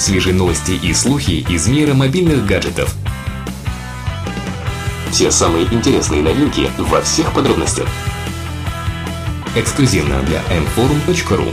Свежие новости и слухи из мира мобильных гаджетов. Все самые интересные новинки во всех подробностях. Эксклюзивно для mforum.ru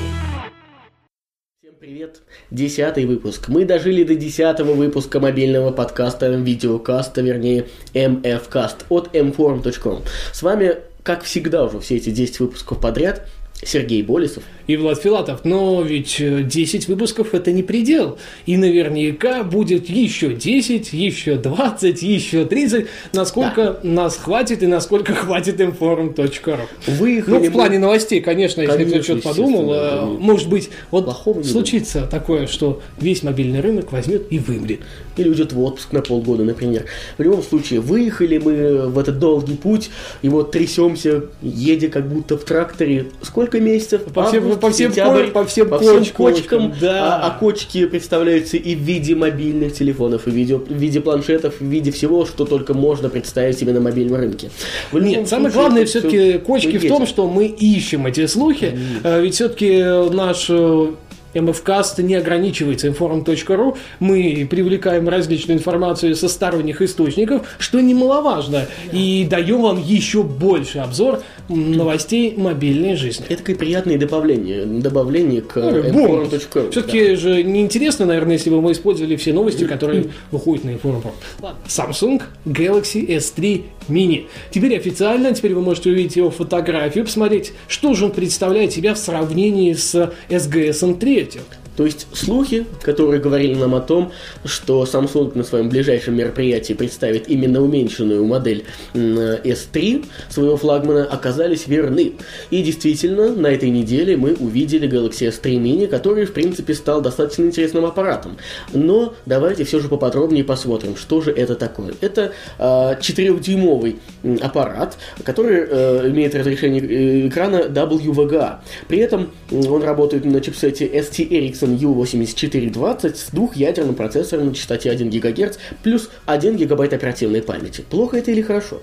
Всем привет! Десятый выпуск. Мы дожили до десятого выпуска мобильного подкаста, видеокаста, вернее, MFcast от mforum.com. С вами, как всегда уже все эти 10 выпусков подряд, Сергей Болесов. И Влад Филатов. Но ведь 10 выпусков это не предел. И наверняка будет еще 10, еще 20, еще 30. Насколько да. нас хватит и насколько хватит inform.ru. Выехали ну, в плане новостей, конечно, если кто что-то подумал. Да. Может быть, вот Плохого случится будет. такое, что весь мобильный рынок возьмет и вымрет. Или уйдет в отпуск на полгода, например. В любом случае, выехали мы в этот долгий путь, и вот трясемся, едя как будто в тракторе. Сколько сколько месяцев? По всем, Август, по всем, сентябрь, по всем, по всем кочкам. кочкам да. а, а кочки представляются и в виде мобильных телефонов, и в виде, в виде планшетов, в виде всего, что только можно представить себе на мобильном рынке. В Нет, самое главное все-таки кочки в том, что мы ищем эти слухи. Конечно. Ведь все-таки наш э, МФКаст не ограничивается inform.ru. Мы привлекаем различную информацию со сторонних источников, что немаловажно, и даем вам еще больше обзор новостей мобильной жизни. Это такое приятное добавление, добавление к ну, inform.ru. Все-таки да. же неинтересно, наверное, если бы мы использовали все новости, которые выходят на inform.ru. Samsung Galaxy S3 Mini. Теперь официально, теперь вы можете увидеть его фотографию, посмотреть, что же он представляет себя в сравнении с SGS 3 этих. То есть слухи, которые говорили нам о том, что Samsung на своем ближайшем мероприятии представит именно уменьшенную модель S3 своего флагмана, оказались верны. И действительно, на этой неделе мы увидели Galaxy S3 Mini, который, в принципе, стал достаточно интересным аппаратом. Но давайте все же поподробнее посмотрим, что же это такое. Это э, 4-дюймовый аппарат, который э, имеет разрешение э, экрана WVGA. При этом он работает на чипсете ST Ericsson Ryzen U8420 с двухъядерным процессором на частоте 1 ГГц плюс 1 ГБ оперативной памяти. Плохо это или хорошо?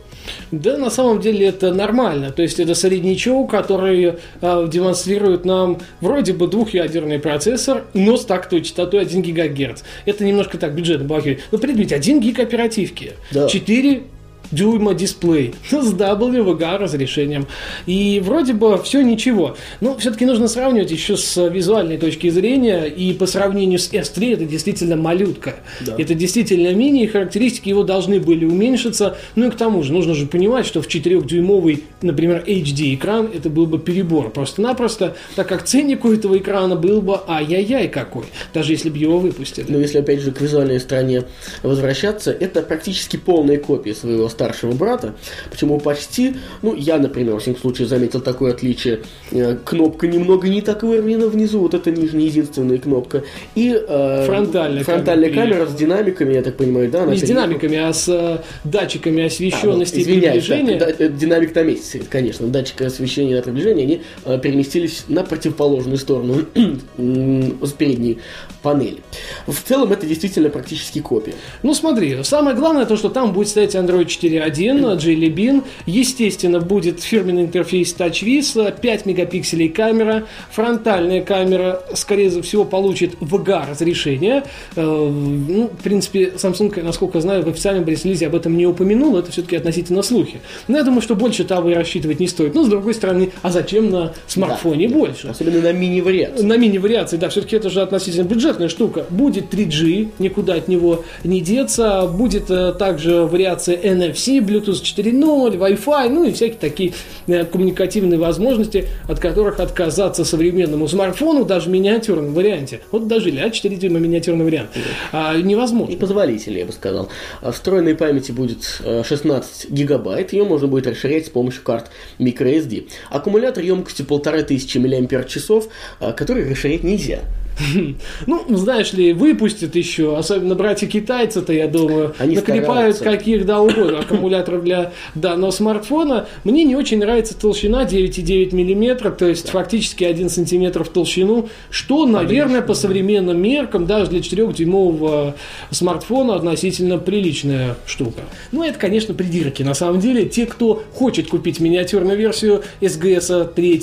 Да, на самом деле это нормально. То есть это среднячок, который э, демонстрирует нам вроде бы двухъядерный процессор, но с тактой частотой 1 ГГц. Это немножко так бюджетно балакивает. Но предметь 1 гиг оперативки, да. 4 дюйма дисплей с WVGA разрешением. И вроде бы все ничего. Но все-таки нужно сравнивать еще с визуальной точки зрения. И по сравнению с S3 это действительно малютка. Да. Это действительно мини, и характеристики его должны были уменьшиться. Ну и к тому же нужно же понимать, что в 4-дюймовый, например, HD экран это был бы перебор просто-напросто, так как ценник у этого экрана был бы ай-яй-яй какой, даже если бы его выпустили. Но если опять же к визуальной стороне возвращаться, это практически полная копия своего старшего брата. Почему почти? Ну, я, например, в всяком случае заметил такое отличие. Э, кнопка немного не так выровнена внизу, вот это нижняя единственная кнопка. И э, фронтальная, фронтальная камера, камера с динамиками, я так понимаю, да? Не с динамиками, а с э, датчиками освещенности а, ну, приближения. Да, да, динамик там есть, конечно. Датчик освещения и приближения, они э, переместились на противоположную сторону с передней панели. В целом это действительно практически копия. Ну смотри, самое главное то, что там будет стоять Android 4.1, Jelly Bean, естественно будет фирменный интерфейс TouchWiz, 5 мегапикселей камера, фронтальная камера, скорее всего, получит VGA разрешение. Э, ну, в принципе, Samsung, насколько знаю, в официальном пресс-релизе об этом не упомянул, это все-таки относительно слухи. Но я думаю, что больше того и рассчитывать не стоит. Но с другой стороны, а зачем на смартфоне да, больше? Особенно на мини-вариации. На мини-вариации, да, все-таки это же относительно бюджет бюджетная штука. Будет 3G, никуда от него не деться. Будет э, также вариация NFC, Bluetooth 4.0, Wi-Fi, ну и всякие такие э, коммуникативные возможности, от которых отказаться современному смартфону, даже в миниатюрном варианте. Вот даже а 4 дюйма миниатюрный вариант. А, невозможно. И позволительно, я бы сказал. А встроенной памяти будет 16 э, гигабайт, ее можно будет расширять с помощью карт microSD. Аккумулятор емкостью 1500 мАч, который расширять нельзя. Ну, знаешь ли, выпустят еще, особенно братья-китайцы-то, я думаю, Они наклепают стараются. каких да угодно аккумуляторов для данного смартфона. Мне не очень нравится толщина 9,9 мм, то есть фактически 1 см в толщину, что, наверное, по современным меркам, даже для 4-дюймового смартфона относительно приличная штука. Ну, это, конечно, придирки. На самом деле, те, кто хочет купить миниатюрную версию SGS 3,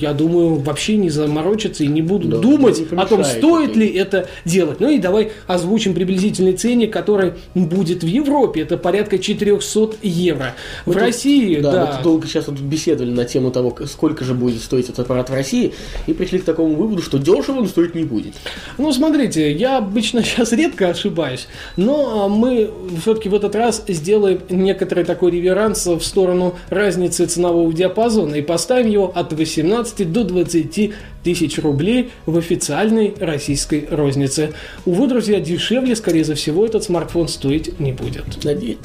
я думаю, вообще не заморочатся и не будут да, думать о том, стоит ли это делать. Ну и давай озвучим приблизительный ценник, который будет в Европе. Это порядка 400 евро. В России, Да, да, мы тут долго сейчас вот беседовали на тему того, сколько же будет стоить этот аппарат в России, и пришли к такому выводу, что дешево он стоить не будет. Ну, смотрите, я обычно сейчас редко ошибаюсь, но а, мы все-таки в этот раз сделаем некоторый такой реверанс в сторону разницы ценового диапазона и поставим его от 18 до 20 тысяч рублей в официальной российской рознице. Увы, друзья, дешевле, скорее всего, этот смартфон стоить не будет. Наде-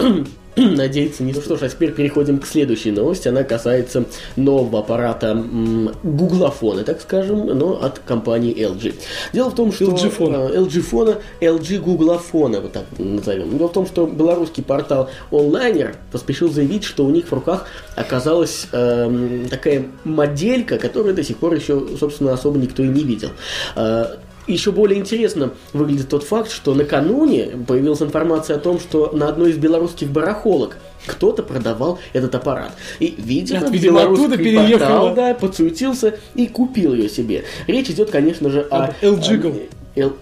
Надеяться не. Ну что ж, а теперь переходим к следующей новости. Она касается нового аппарата м, гуглофона, так скажем, но от компании LG. Дело в том, что... LG фона. э, LG фона, LG гуглофона, вот так назовем. Дело в том, что белорусский портал Onliner поспешил заявить, что у них в руках оказалась эм, такая моделька, которую до сих пор еще, собственно, особо никто и не видел. Э, еще более интересно выглядит тот факт, что накануне появилась информация о том, что на одной из белорусских барахолок кто-то продавал этот аппарат. И, видимо, Это, видимо, оттуда переехало. портал, да, подсуетился и купил ее себе. Речь идет, конечно же, о... Об LG-гл. о- Л-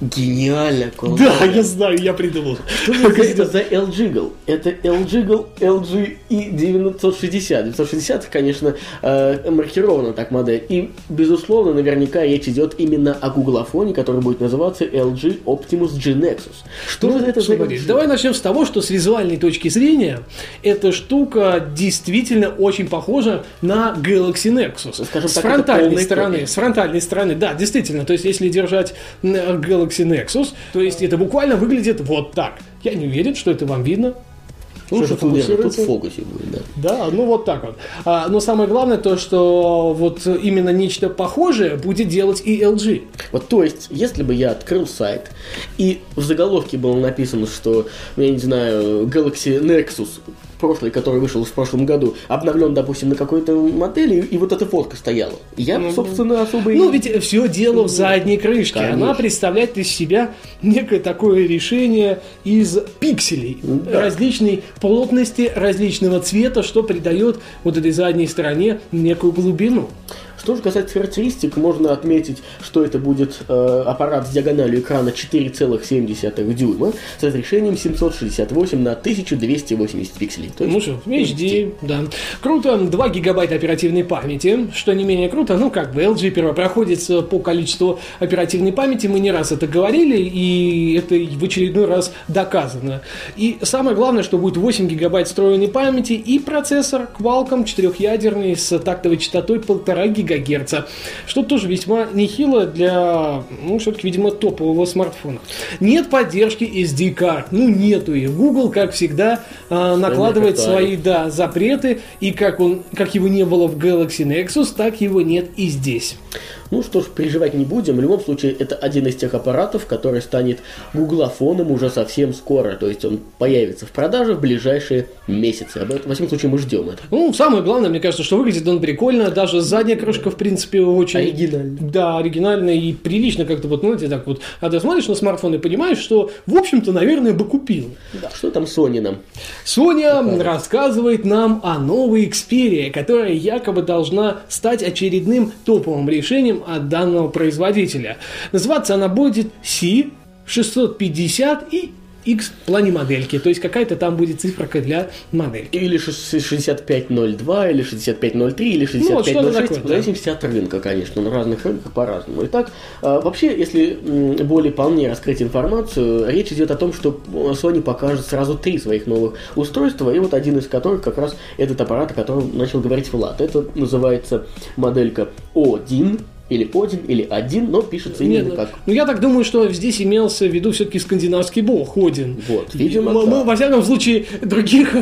Гениально, Колдон. Да, я знаю, я придумал. Что это, за LG-гл? Это LG-гл LG и 960. 960, конечно, э, маркирована так модель. И, безусловно, наверняка речь идет именно о гуглофоне, который будет называться LG Optimus G Nexus. Что Ну, же это за давай начнем с того, что с визуальной точки зрения эта штука действительно очень похожа на Galaxy Nexus. Скажем с так, фронтальной стороны, с фронтальной стороны, да, действительно. То есть, если держать м, Galaxy Nexus, то есть это буквально выглядит вот так. Я не уверен, что это вам видно. Лучше что тут, в фокусе будет, да. Да, ну вот так вот. А, но самое главное то, что вот именно нечто похожее будет делать и LG. Вот, то есть, если бы я открыл сайт, и в заголовке было написано, что, я не знаю, Galaxy Nexus, прошлый, который вышел в прошлом году, обновлен, допустим, на какой-то модели, и вот эта фотка стояла. Я, бы, собственно, особо. Ну, ведь все дело в задней крышке. Конечно. Она представляет из себя некое такое решение из пикселей Да. различной плотности, различного цвета, что придает вот этой задней стороне некую глубину. Что же касается характеристик, можно отметить, что это будет э, аппарат с диагональю экрана 4,7 дюйма с разрешением 768 на 1280 пикселей. То есть, Ну что, HD, да. Круто, 2 гигабайта оперативной памяти, что не менее круто. Ну, как бы LG первопроходится по количеству оперативной памяти, мы не раз это говорили, и это в очередной раз доказано. И самое главное, что будет 8 гигабайт встроенной памяти и процессор Qualcomm четырехъядерный с тактовой частотой 1,5 ГГц, что тоже весьма нехило для, ну, все-таки, видимо, топового смартфона. Нет поддержки SD-карт, ну, нету ее. Google, как всегда, а, накладывает свои да, запреты, и как, он, как его не было в Galaxy Nexus, так его нет и здесь. Ну что ж, переживать не будем. В любом случае, это один из тех аппаратов, который станет гуглофоном уже совсем скоро. То есть он появится в продаже в ближайшие месяцы. Об этом, во всяком случае, мы ждем это. Ну, самое главное, мне кажется, что выглядит он прикольно, даже задняя крышка, в принципе, очень... Оригинально. Да, оригинально и прилично как-то вот, знаете, так вот. А ты смотришь на смартфон и понимаешь, что, в общем-то, наверное, бы купил. Да, что там Sony нам? Соня рассказывает нам о новой Xperia, которая якобы должна стать очередным топовым решением от данного производителя. Называться она будет C650 и X в плане модельки, то есть какая-то там будет циферка для модельки. Или шест- 6502, или 6503, или Ну, вот 6506, в да. зависимости от рынка, конечно, на разных рынках по-разному. Итак, а, вообще, если более полнее раскрыть информацию, речь идет о том, что Sony покажет сразу три своих новых устройства, и вот один из которых как раз этот аппарат, о котором начал говорить Влад. Это называется моделька O1, или Один, или Один, но пишется именно Нет, как ну я так думаю, что здесь имелся в виду все-таки скандинавский бог Один. Вот, видимо, мы, мы, так. во всяком случае, других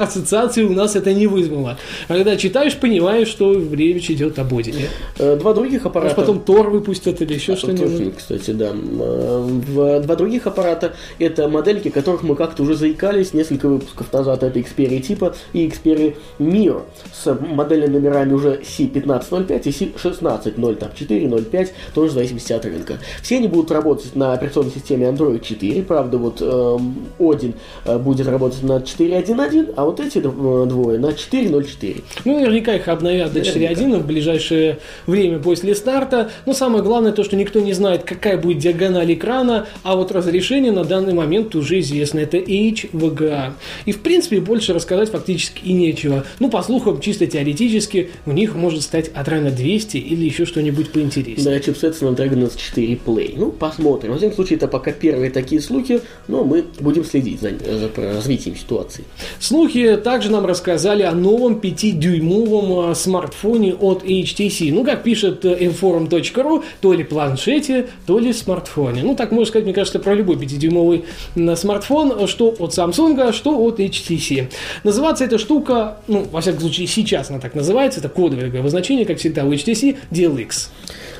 ассоциаций у нас это не вызвало. А когда читаешь, понимаешь, что речь идет об Одине. Э, Два других Может, аппарата. потом Тор выпустят или еще А, что-нибудь. кстати, да. Э, Два других аппарата это модельки, которых мы как-то уже заикались несколько выпусков назад. Это Xperia типа и Xperia Miro с модельными номерами уже C1505 и C1605. Tab 4, 0.5, тоже в зависимости от рынка. Все они будут работать на операционной системе Android 4, правда, вот эм, Odin э, будет работать на 4.1.1, а вот эти э, двое на 4.0.4. Ну, наверняка их обновят до 4.1 в ближайшее время после старта. Но самое главное то, что никто не знает, какая будет диагональ экрана, а вот разрешение на данный момент уже известно. Это HVGA. И, в принципе, больше рассказать фактически и нечего. Ну, по слухам, чисто теоретически, у них может стать Adreno 200 или еще что-нибудь поинтереснее. Да, чипсет Snapdragon S4 Play. Ну, посмотрим. Во всяком случае, это пока первые такие слухи, но мы будем следить за, за развитием ситуации. Слухи также нам рассказали о новом 5-дюймовом а, смартфоне от HTC. Ну, как пишет э, inforum.ru, то ли планшете, то ли смартфоне. Ну, так можно сказать, мне кажется, про любой 5-дюймовый м, смартфон, что от Samsung, что от HTC. Называться эта штука, ну, во всяком случае, сейчас она так называется, это кодовое обозначение, как всегда у HTC, DLX.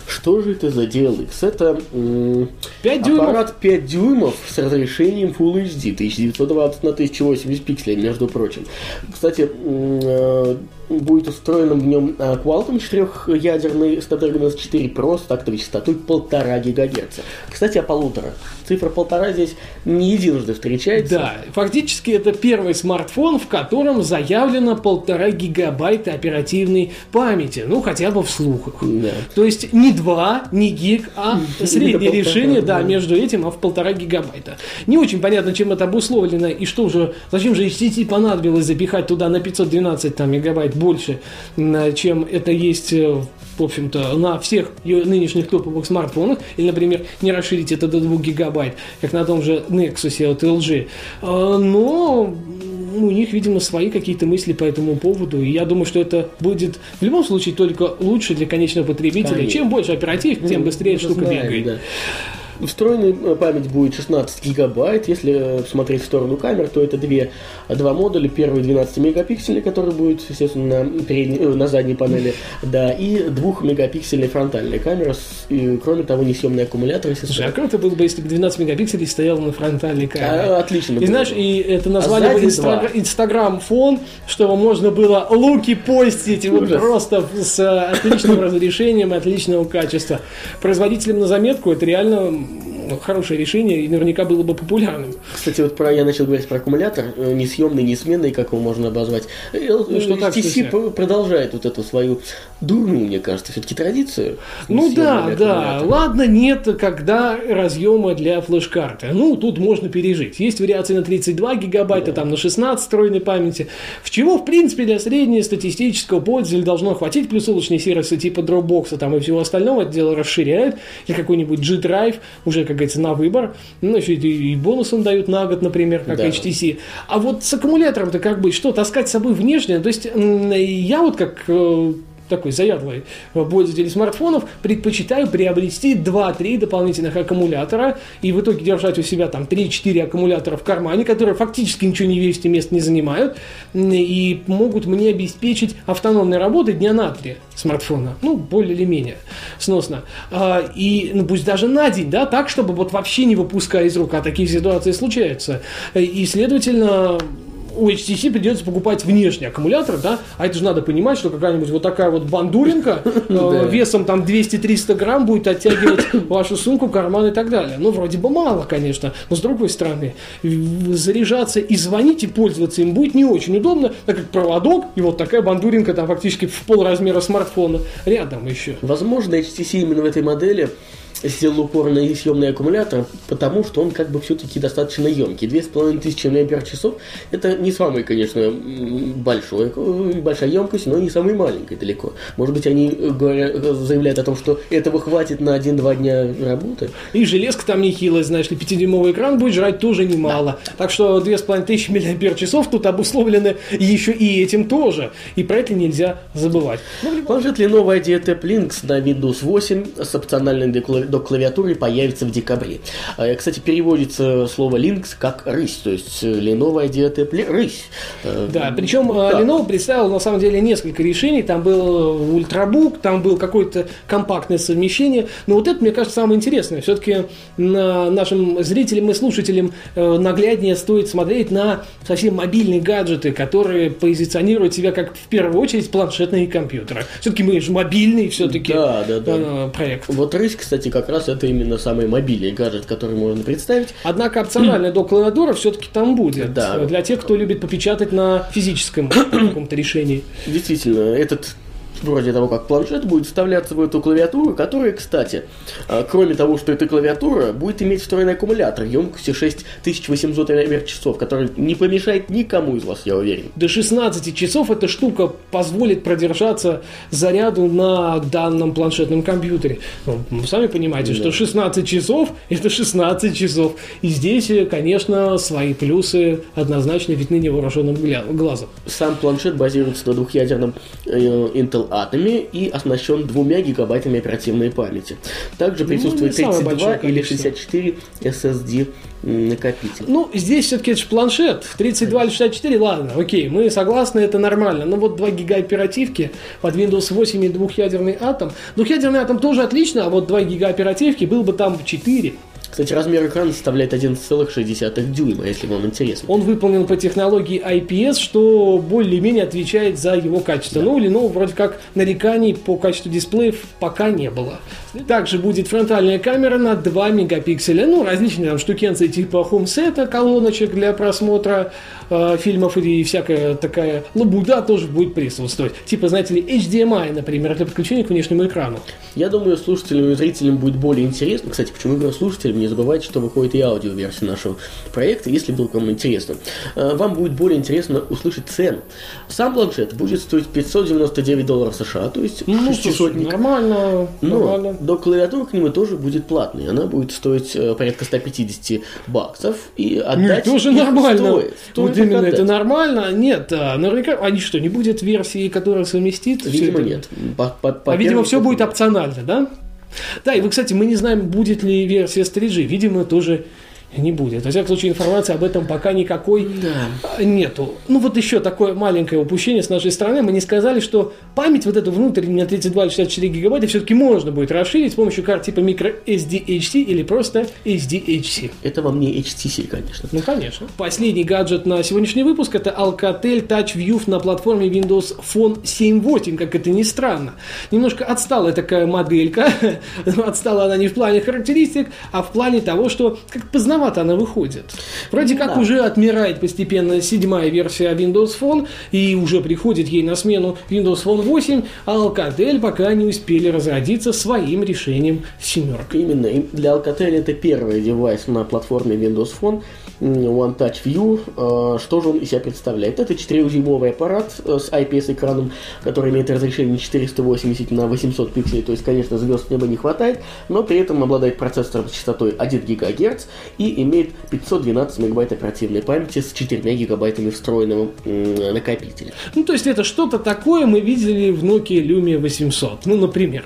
Что же это за DLX? Это м, 5 дюймов. аппарат 5 дюймов с разрешением Full HD 1920 на 1080 пикселей, между прочим. Кстати, э, будет устроен в нем Qualcomm четырехъядерный Snapdragon S4 Pro с тактовой частотой полтора ГГц. Кстати, о полутора. Цифра полтора здесь не единожды встречается. Да, фактически это первый смартфон, в котором заявлено полтора гигабайта оперативной памяти, ну хотя бы в слухах. Да. То есть не 2, не гиг, а среднее решение, да, между этим, а в полтора гигабайта. Не очень понятно, чем это обусловлено и что же, зачем же HTC понадобилось запихать туда на 512 там, мегабайт больше, чем это есть э, в общем-то, на всех ее нынешних топовых смартфонах, или, например, не расширить это до 2 гигабайт, как на том же Nexus от LG. А, Но у них, видимо, свои какие-то мысли по этому поводу, и я думаю, что это будет в любом случае только лучше для конечного потребителя. Конечно. Чем больше оператив, тем быстрее Мы же штука знаем, бегает. да. Встроенная э, память будет 16 гигабайт. Если э, смотреть в сторону камер, то это две, два модуля. Первый 12 мегапикселей, который будет, естественно, на, передней- э, на задней панели, да, и 2 мегапиксельная фронтальная камера. и, кроме того, несъемный аккумулятор, Слушай, а круто было бы, если бы 12 мегапикселей стояло на фронтальной камере. А, отлично. И знаешь, и это назвали А бы инстагра- два. Инстаграм фон, чтобы можно было луки постить вот просто с отличным разрешением и отличного качества. Производителям на заметку это реально м, хорошее решение и наверняка было бы популярным. Кстати, вот про, я начал говорить про аккумулятор, э, несъемный, несменный, как его можно обозвать. Э, Ну, что так, п- продолжает вот эту свою дурную, мне кажется, все-таки традицию. Ну да, да. Ладно, нет, когда разъема для флеш-карты. Ну, тут можно пережить. Есть вариации на 32 гигабайта, там на 16 встроенной памяти. В чего, в принципе, для среднестатистического пользователя должно хватить, плюс облачные сервисы типа Dropbox там и всего остального это дело расширяют. Или какой-нибудь G-Drive, уже, как говорится, на выбор. Ну, еще и, бонусом дают на год, например, как Да. HTC. А вот с аккумулятором-то как быть? Что, таскать с собой внешне? То есть, я вот как э, такой заядлый пользователь смартфонов, предпочитаю приобрести 2-3 дополнительных аккумулятора и в итоге держать у себя там 3-4 аккумулятора в кармане, которые фактически ничего не весят и мест не занимают, и могут мне обеспечить автономной работы дня на 3 смартфона. Ну, более или менее сносно. А, и, ну, пусть даже на день, да, так, чтобы вот вообще не выпуская из рук, а такие ситуации случаются. И, следовательно, у HTC придется покупать внешний аккумулятор, да, а это же надо понимать, что какая-нибудь вот такая вот бандуринка э, весом там 200-300 грамм будет оттягивать вашу сумку, карман и так далее. Ну, вроде бы мало, конечно, но с другой стороны, заряжаться и звонить и пользоваться им будет не очень удобно, так как проводок и вот такая бандуринка там фактически в пол размера смартфона рядом еще. Возможно, HTC именно в этой модели сделал упор на съемный аккумулятор, потому что он как бы все-таки достаточно емкий. 2500 мАч это не самый, конечно, большой, большая емкость, но не самый маленький далеко. Может быть, они э, говорят, э, заявляют о том, что этого хватит на 1-2 дня работы. И железка там нехилая, знаешь ли, 5-дюймовый экран будет жрать тоже немало. Так что 2500 мАч тут обусловлены еще и этим тоже. И про это нельзя забывать. Ну, любом- Планшет Lenovo IdeaTap Links на Windows 8 с опциональной декла- док-клавиатуры появится в декабре. А, Кстати, переводится слово Linux как рысь, то есть э, Lenovo ли- рысь. Э, Да, причем э, да. Lenovo представил на самом деле несколько решений. Там был ультрабук, там был какое-то компактное совмещение. Но вот это, мне кажется, самое интересное. Все-таки нашим зрителям и слушателям э, нагляднее стоит смотреть на совсем мобильные гаджеты, которые позиционируют себя как в первую очередь планшетные компьютеры. Все-таки мы же мобильный все-таки Да, да, да. проект. Вот рысь, кстати, как раз это именно самый мобильный гаджет, который можно представить. Однако опциональная док-клавиатура все-таки там будет. Да. Для тех, кто любит попечатать на физическом каком-то решении. Действительно, этот вроде того, как планшет, будет вставляться в эту клавиатуру, которая, кстати, а, кроме того, что эта клавиатура, будет иметь встроенный аккумулятор емкостью 6800 мАч, который не помешает никому из вас, я уверен. До 16 часов эта штука позволит продержаться заряду на данном планшетном компьютере. Ну, вы сами понимаете, что 16 часов – это 16 часов. И здесь, э, конечно, свои плюсы однозначно видны невооруженным глазом. Сам планшет базируется на двухъядерном э, Intel Atom и оснащен двумя гигабайтами оперативной памяти. Также присутствует Ну, не самое 32 большое или количество. 64 SSD накопитель. Ну, здесь все-таки это же планшет. 32 или 64, ладно, окей, мы согласны, это нормально. Но вот 2 гига оперативки под Windows 8 и двухъядерный атом. Двухъядерный атом тоже отлично, а вот 2 гига оперативки был бы там 4. Кстати, размер экрана составляет 11,6 дюйма, если вам интересно. Он выполнен по технологии IPS, что более-менее отвечает за его качество. Ну, или, ну, вроде как нареканий по качеству дисплеев пока не было. Также будет фронтальная камера на 2 мегапикселя. Ну, различные там штукенцы типа хомсета, колоночек для просмотра э, фильмов и всякая такая лабуда тоже будет присутствовать. Типа, знаете ли, HDMI, например, для подключения к внешнему экрану. Я думаю, слушателям и зрителям будет более интересно. Кстати, почему говорю слушателям, не забывайте, что выходит и аудиоверсия нашего проекта, если вдруг вам интересно. Э, Вам будет более интересно услышать цену. Сам планшет будет стоить 599 долларов США, то есть Ну, шестисотник. нормально, Но нормально. до клавиатуры к нему тоже будет платной. Она будет стоить э, порядка 150 баксов. И Ну, отдать тоже их нормально. Стоит. Стоит отдать. это нормально. Нет, а, наверняка, они что, не будет версии, которая совместит? Видимо, нет. По- по- по А видимо, все будет опционально, да? Да, и вы, кстати, мы не знаем, будет ли версия с 3G. Видимо, тоже не будет. Во всяком случае, информации об этом пока никакой а, нету. Ну, вот еще такое маленькое упущение с нашей стороны. Мы не сказали, что память вот эту внутреннюю на 32 или 64 гигабайта все-таки можно будет расширить с помощью карт типа microSD-HC или просто SDHC. Это вам не HTC, конечно. Ну, конечно. Последний гаджет на сегодняшний выпуск это Alcatel Touch View на платформе Windows Phone 7.8, как это ни странно. Немножко отсталая такая моделька. Отстала она не в плане характеристик, а в плане того, что как поздновато она выходит. Вроде Ну как да. уже отмирает постепенно седьмая версия Windows Phone, и уже приходит ей на смену Windows Phone 8, а Alcatel пока не успели разродиться своим решением семеркой. Именно. Для Alcatel это первый девайс на платформе Windows Phone One Touch View. Э, Что же он из себя представляет? Это 4-дюймовый аппарат э, с IPS-экраном, который имеет разрешение 480 на 800 пикселей. То есть, конечно, звезд неба не хватает, но при этом обладает процессором с частотой 1 ГГц и имеет 512 мегабайт оперативной памяти с 4 гигабайтами встроенного накопителя. Ну, то есть это что-то такое мы видели в Nokia Lumia 800, ну, например.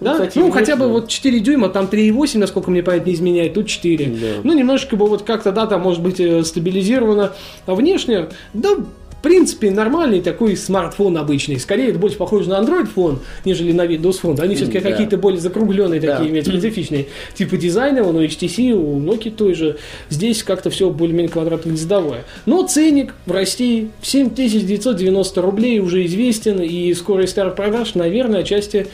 Ну, да? кстати, ну хотя бы вот 4 дюйма, там 3,8, насколько мне память не изменяет, тут 4. Да. Ну, немножечко бы вот как-то, да, там может быть э, стабилизировано. А внешне, да, в принципе, нормальный такой смартфон обычный. Скорее, это больше похоже на Android фон, нежели на Windows фон. Они все-таки да. какие-то более закругленные Да. такие, имеют специфичные. Типа дизайна, вон у HTC, у Nokia той же. Здесь как-то все более-менее квадратно-гнездовое. Но ценник в России 7990 рублей уже известен, и скорость старт продаж, наверное, отчасти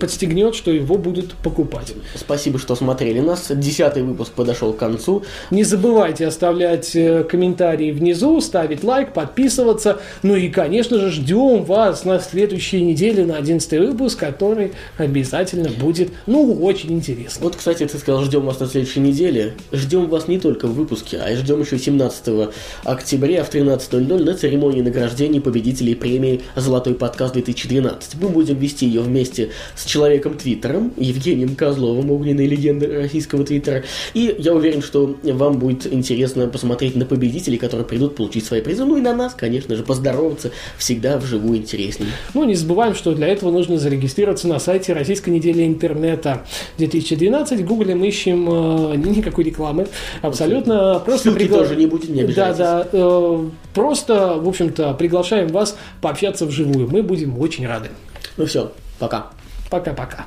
подстегнет, что его будут покупать. Спасибо, что смотрели нас. Десятый выпуск подошел к концу. Не забывайте оставлять э, комментарии внизу, ставить лайк, подписываться. Ну и, конечно же, ждем вас на следующей неделе на 11 выпуск, который обязательно будет, ну, очень интересно. Вот, кстати, ты сказал, ждем вас на следующей неделе. Ждем вас не только в выпуске, а и ждем еще 17 октября в 13.00 на церемонии награждения победителей премии «Золотой подкаст 2012». Мы будем вести ее вместе с человеком Твиттером, Евгением Козловым, огненной легендой российского Твиттера. И я уверен, что вам будет интересно посмотреть на победителей, которые придут получить свои призы, ну и на нас, конечно же, поздороваться всегда вживую интереснее. Ну, не забываем, что для этого нужно зарегистрироваться на сайте Российской недели интернета 2012. В Гугле мы ищем э, никакой рекламы. Абсолютно. Просто Ссылки тоже не будет, не Да, да. э, Просто, в общем-то, приглашаем вас пообщаться вживую. Мы будем очень рады. Ну все, пока. Пока-пока.